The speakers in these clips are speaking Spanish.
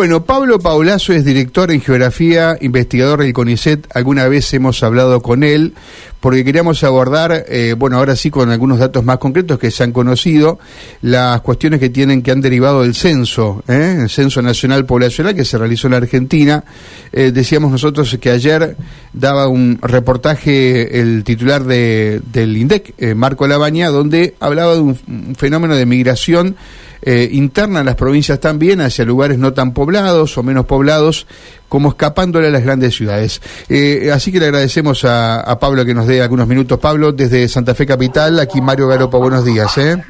Bueno, Pablo Paulazo es director en geografía, investigador del CONICET. Alguna vez hemos hablado con él porque queríamos abordar, eh, bueno, ahora sí con algunos datos más concretos que se han conocido, las cuestiones que tienen que han derivado del censo, ¿eh? el censo nacional poblacional que se realizó en la Argentina. Eh, decíamos nosotros que ayer daba un reportaje el titular de, del INDEC, Marco Labaña, donde hablaba de un fenómeno de migración eh, interna en las provincias también hacia lugares no tan poblados o menos poblados, como escapándole a las grandes ciudades. Eh, así que le agradecemos a, Pablo que nos dé algunos minutos. Pablo, desde Santa Fe Capital, aquí Mario Garopa, buenos días. ¿eh?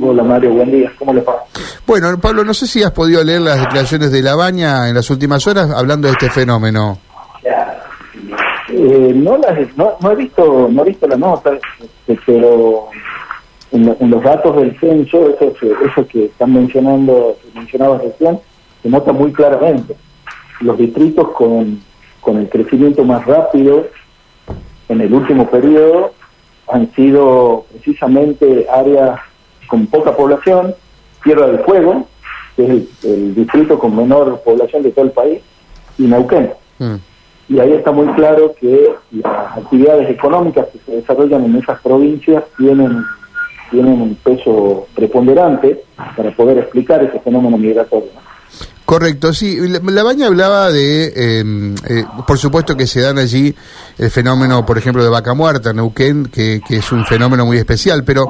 Hola Mario, buen día, ¿cómo le va? Bueno, Pablo, no sé si has podido leer las declaraciones de La Baña en las últimas horas hablando de este fenómeno. Eh, no, las, no, no, he visto no he visto la nota, este, pero en, los datos del censo, eso, eso que están mencionando, mencionaba recién, se nota muy claramente. Los distritos con, con el crecimiento más rápido en el último periodo han sido precisamente áreas con poca población, Tierra del Fuego, que es el, distrito con menor población de todo el país, y Neuquén. Mm. Y ahí está muy claro que las actividades económicas que se desarrollan en esas provincias tienen tienen un peso preponderante para poder explicar ese fenómeno migratorio. Correcto, sí. La, Baña hablaba de, em, eh, por supuesto que se dan allí el fenómeno, por ejemplo, de vaca muerta, Neuquén, que, que es un fenómeno muy especial, pero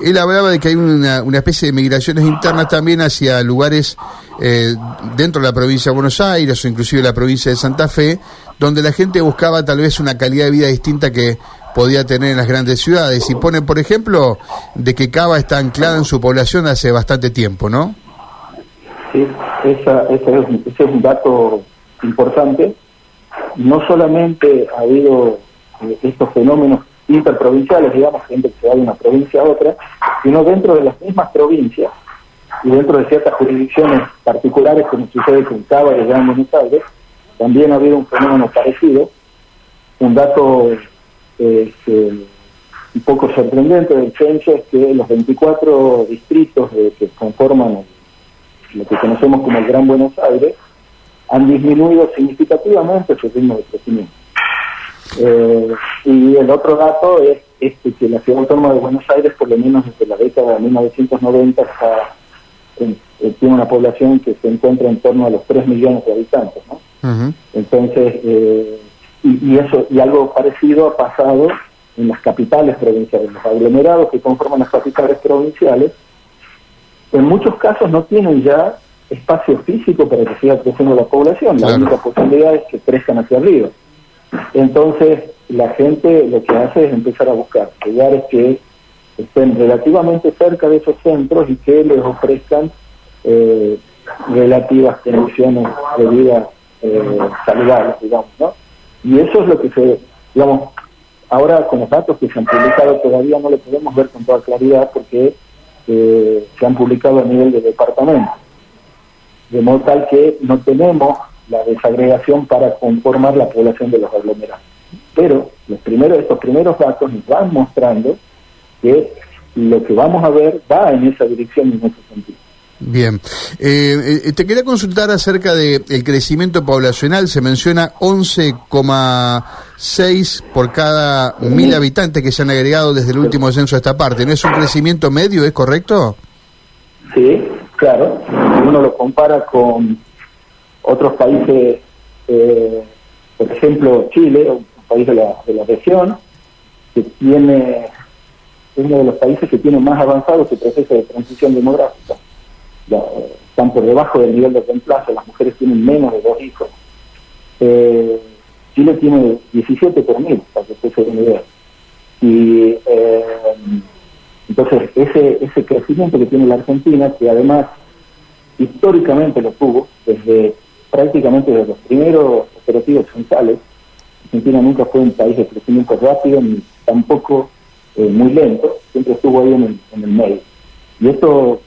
él hablaba de que hay una, especie de migraciones internas también hacia lugares eh, dentro de la provincia de Buenos Aires o inclusive la provincia de Santa Fe, donde la gente buscaba tal vez una calidad de vida distinta que podía tener en las grandes ciudades. Y pone, por ejemplo, de que Cava está anclada en su población hace bastante tiempo, ¿no? Esa, ese, es, un dato importante. No solamente ha habido eh, estos fenómenos interprovinciales, digamos, gente que se va de una provincia a otra, sino dentro de las mismas provincias y dentro de ciertas jurisdicciones particulares, como sucede con Cava y Gran Buenos Aires, también ha habido un fenómeno parecido. Un dato este, un poco sorprendente del censo es que los 24 distritos que conforman lo que conocemos como el Gran Buenos Aires han disminuido significativamente su ritmo de crecimiento. Eh, y el otro dato es este, que la ciudad autónoma de Buenos Aires, por lo menos desde la década de 1990, eh, tiene una población que se encuentra en torno a los 3 millones de habitantes. ¿no? Entonces, eh, y, eso y algo parecido ha pasado en las capitales provinciales, los aglomerados que conforman las capitales provinciales, en muchos casos no tienen ya espacio físico para que siga creciendo la población, la única posibilidad es que crezcan hacia arriba. Entonces, la gente lo que hace es empezar a buscar lugares que estén relativamente cerca de esos centros y que les ofrezcan eh, relativas condiciones de vida eh, saludables, digamos, ¿no? Y eso es lo que se, digamos, ahora con los datos que se han publicado todavía no lo podemos ver con toda claridad porque eh, se han publicado a nivel de departamento. De modo tal que no tenemos la desagregación para conformar la población de los aglomerados. Pero los primeros, estos primeros datos nos van mostrando que lo que vamos a ver va en esa dirección y en ese sentido. Bien. Eh, eh, te quería consultar acerca del el crecimiento poblacional. Se menciona 11,6 por cada mil habitantes que se han agregado desde el último censo a esta parte. ¿No es un crecimiento medio, es correcto? Sí, claro. Si uno lo compara con otros países, eh, por ejemplo Chile, un país de la, de la región, que tiene es uno de los países que tiene más avanzado su proceso de transición demográfica están por debajo del nivel de reemplazo, las mujeres tienen menos de dos hijos. Eh, Chile tiene 17 por mil, para que usted se dé idea. Y eh, entonces ese, ese crecimiento que tiene la Argentina, que además históricamente lo tuvo, desde prácticamente desde los primeros operativos centrales, Argentina nunca fue un país de crecimiento rápido ni tampoco eh, muy lento, siempre estuvo ahí en el, en el medio. Y esto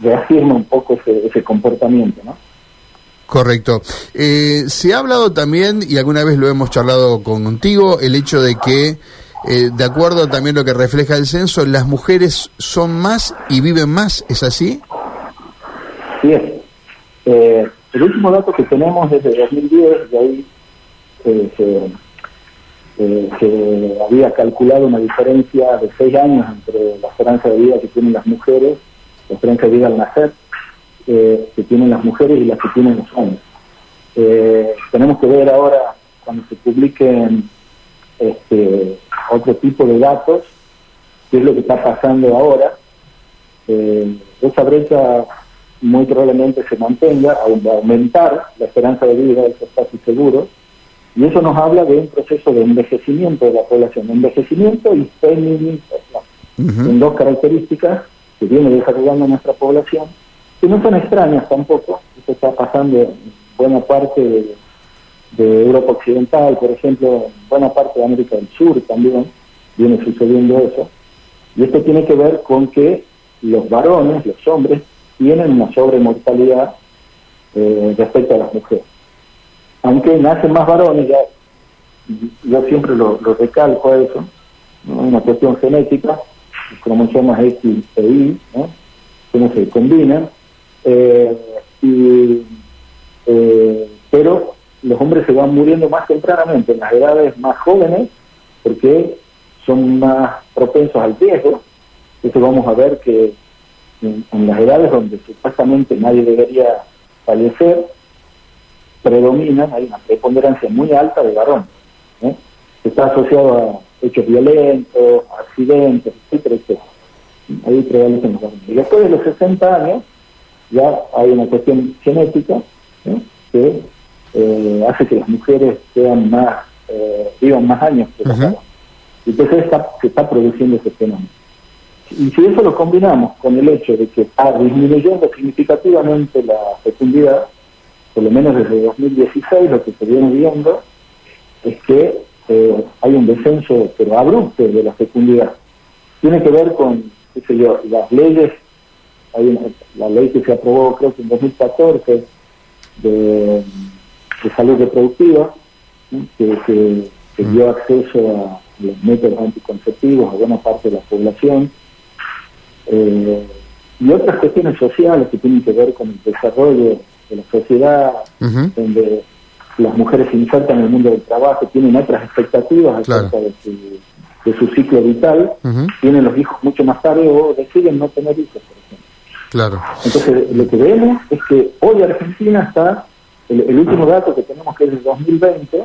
reafirma un poco ese, comportamiento, ¿no? Correcto. Eh, se ha hablado también, y alguna vez lo hemos charlado contigo, el hecho de que, eh, de acuerdo también a lo que refleja el censo, las mujeres son más y viven más, ¿es así? Sí, es. Eh, el último dato que tenemos es de 2010, de ahí eh, eh, se, había calculado una diferencia de seis años entre la esperanza de vida que tienen las mujeres, la esperanza de vida al nacer, eh, que tienen las mujeres y las que tienen los hombres. tenemos que ver ahora, cuando se publiquen este, otro tipo de datos, qué es lo que está pasando ahora. esa brecha muy probablemente se mantenga, aumentar la esperanza de vida, eso está casi seguro, y eso nos habla de un proceso de envejecimiento de la población, envejecimiento y feminización, en dos características que viene desarrollando nuestra población, que no son extrañas tampoco, esto está pasando en buena parte de, Europa Occidental, por ejemplo, en buena parte de América del Sur también viene sucediendo eso, y esto tiene que ver con que los varones, los hombres, tienen una sobremortalidad eh, respecto a las mujeres. Aunque nacen más varones, ya yo siempre lo, recalco a eso, una cuestión genética, cromosomas X e Y, ¿no? cómo se combinan, eh, eh, pero los hombres se van muriendo más tempranamente, en las edades más jóvenes, porque son más propensos al riesgo. Eso vamos a ver que en, las edades donde supuestamente nadie debería fallecer, predominan, hay una preponderancia muy alta de varones. ¿eh? Está asociado a hechos violentos, accidentes, etcétera, etcétera. Ahí prevalecen los varones. Y después de los 60 años, ya hay una cuestión genética ¿eh? que eh, hace que las mujeres sean más, vivan más años que los varones. Entonces está, se está produciendo ese fenómeno. Y si eso lo combinamos con el hecho de que está disminuyendo significativamente la fecundidad, por lo menos desde 2016 lo que se viene viendo es que eh, hay un descenso pero abrupto de la fecundidad. Tiene que ver con, qué sé yo, las leyes, hay la ley que se aprobó creo que en 2014 de, salud reproductiva, que, que, que mm. dio acceso a los métodos anticonceptivos a buena parte de la población, eh, y otras cuestiones sociales que tienen que ver con el desarrollo de la sociedad, donde las mujeres se insertan en el mundo del trabajo, tienen otras expectativas acerca de, su, ciclo vital, tienen los hijos mucho más tarde o deciden no tener hijos, por ejemplo. Claro. Entonces, lo que vemos es que hoy Argentina está, el, último dato que tenemos que es del 2020,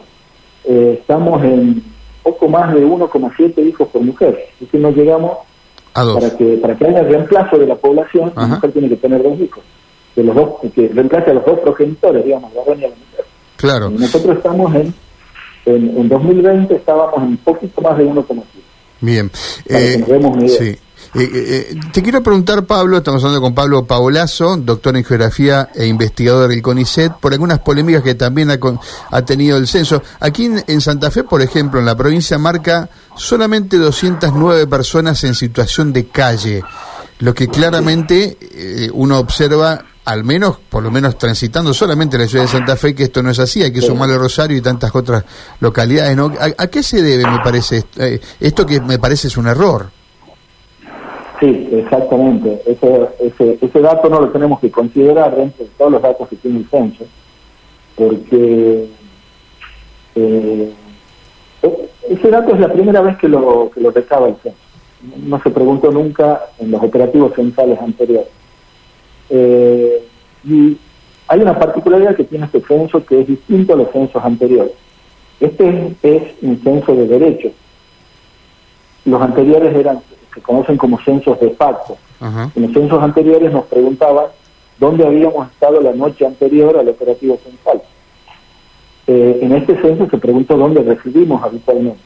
eh, estamos en poco más de 1,7 hijos por mujer. Es decir, no llegamos para que para que haya reemplazo de la población, la mujer tiene que tener dos hijos, de los dos, que reemplace a los dos progenitores, digamos, la varón y la mujer. Claro. nosotros estamos en, en, 2020 estábamos en un poquito más de 1,7. Bien. Eh, sí. Eh, eh, eh, te quiero preguntar, Pablo, estamos hablando con Pablo Paolazo, doctor en geografía e investigador del CONICET, por algunas polémicas que también ha, tenido el censo. Aquí en, Santa Fe, por ejemplo, en la provincia marca solamente 209 personas en situación de calle, lo que claramente uno observa al menos, por lo menos transitando solamente la ciudad de Santa Fe, que esto no es así, hay que sumarle Rosario y tantas otras localidades. ¿no? ¿A, qué se debe, me parece, esto que me parece es un error? Sí, exactamente. Ese, ese, ese dato no lo tenemos que considerar dentro de todos los datos que tiene el censo, porque eh, e, ese dato es la primera vez que lo, que lo recaba el censo. No se preguntó nunca en los operativos centrales anteriores. Eh, y hay una particularidad que tiene este censo que es distinto a los censos anteriores. Este es un censo de derechos. Los anteriores eran se conocen como censos de facto. En los censos anteriores nos preguntaban dónde habíamos estado la noche anterior al operativo central. Eh, en este censo se preguntó dónde residimos habitualmente.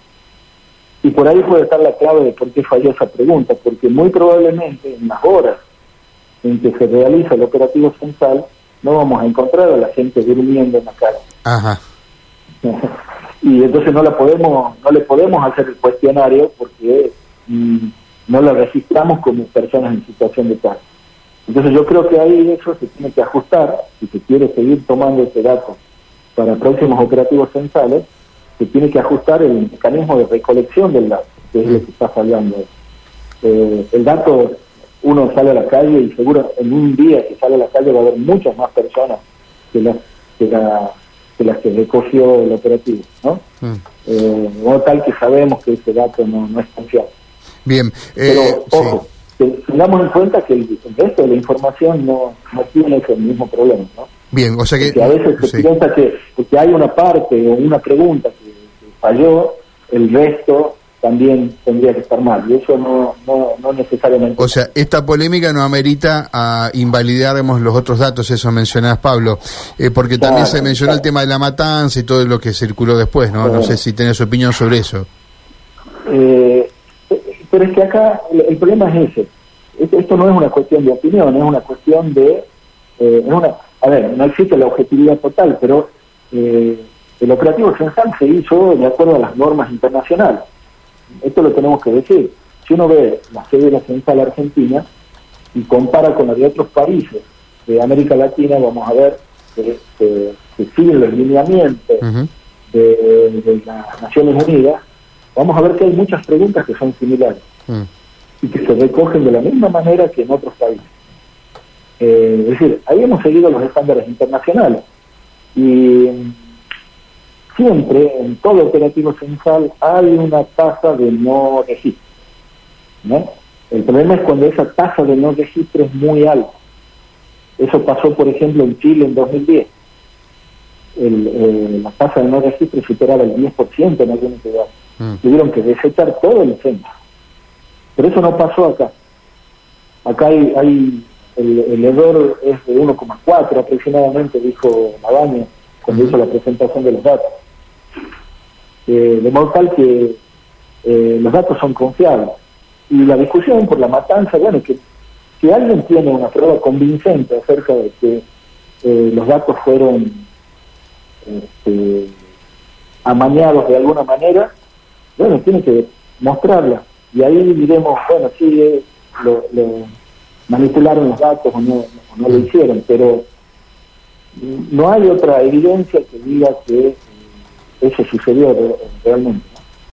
Y por ahí puede estar la clave de por qué falló esa pregunta, porque muy probablemente en las horas en que se realiza el operativo central no vamos a encontrar a la gente durmiendo en la casa. y entonces no la podemos no le podemos hacer el cuestionario porque mm, no lo registramos como personas en situación de calle. Entonces yo creo que ahí eso se tiene que ajustar, si se quiere seguir tomando ese dato para próximos operativos centrales, se tiene que ajustar el mecanismo de recolección del dato, que es lo que está fallando. Eh, el dato, uno sale a la calle y seguro en un día que sale a la calle va a haber muchas más personas que las que, la, que, las que recogió el operativo, ¿no? Mm. Eh, tal que sabemos que ese dato no, no es confiable. Bien, pero ojo, tengamos en cuenta que el, resto de la información no, no tiene ese mismo problema, ¿no? Bien, o sea que... a veces se piensa que porque hay una parte o una pregunta que, falló, el resto también tendría que estar mal, y eso no, no, no necesariamente... O sea, esta polémica no amerita a invalidar los otros datos, eso mencionás, Pablo, eh, porque también se mencionó el tema de la matanza y todo lo que circuló después, ¿no? no sé si tenés opinión sobre eso. Eh, pero es que acá el, problema es ese. Esto no es una cuestión de opinión, es una cuestión de... Eh, es una, a ver, no existe la objetividad total, pero eh, el operativo central se hizo de acuerdo a las normas internacionales. Esto lo tenemos que decir. Si uno ve la sede de la central argentina y compara con la de otros países de América Latina, vamos a ver que, que, siguen los lineamientos de, las Naciones Unidas, vamos a ver que hay muchas preguntas que son similares mm. y que se recogen de la misma manera que en otros países. Eh, es decir, ahí hemos seguido los estándares internacionales y siempre en todo operativo central hay una tasa de no registro. ¿no? El problema es cuando esa tasa de no registro es muy alta. Eso pasó, por ejemplo, en Chile en 2010. El, eh, la tasa de no registro superaba el 10% en algunos lugares. Mm. Tuvieron que desechar todo el centro. Pero eso no pasó acá. Acá hay, hay el, el error es de 1,4 aproximadamente, dijo Magaña cuando hizo la presentación de los datos. Eh, de modo tal que eh, los datos son confiables. Y la discusión por la matanza, bueno, que si alguien tiene una prueba convincente acerca de que eh, los datos fueron este, amañados de alguna manera, bueno, tiene que mostrarla. Y ahí diremos, bueno, sí, lo, manipularon los datos o no lo hicieron, pero no hay otra evidencia que diga que eso sucedió realmente.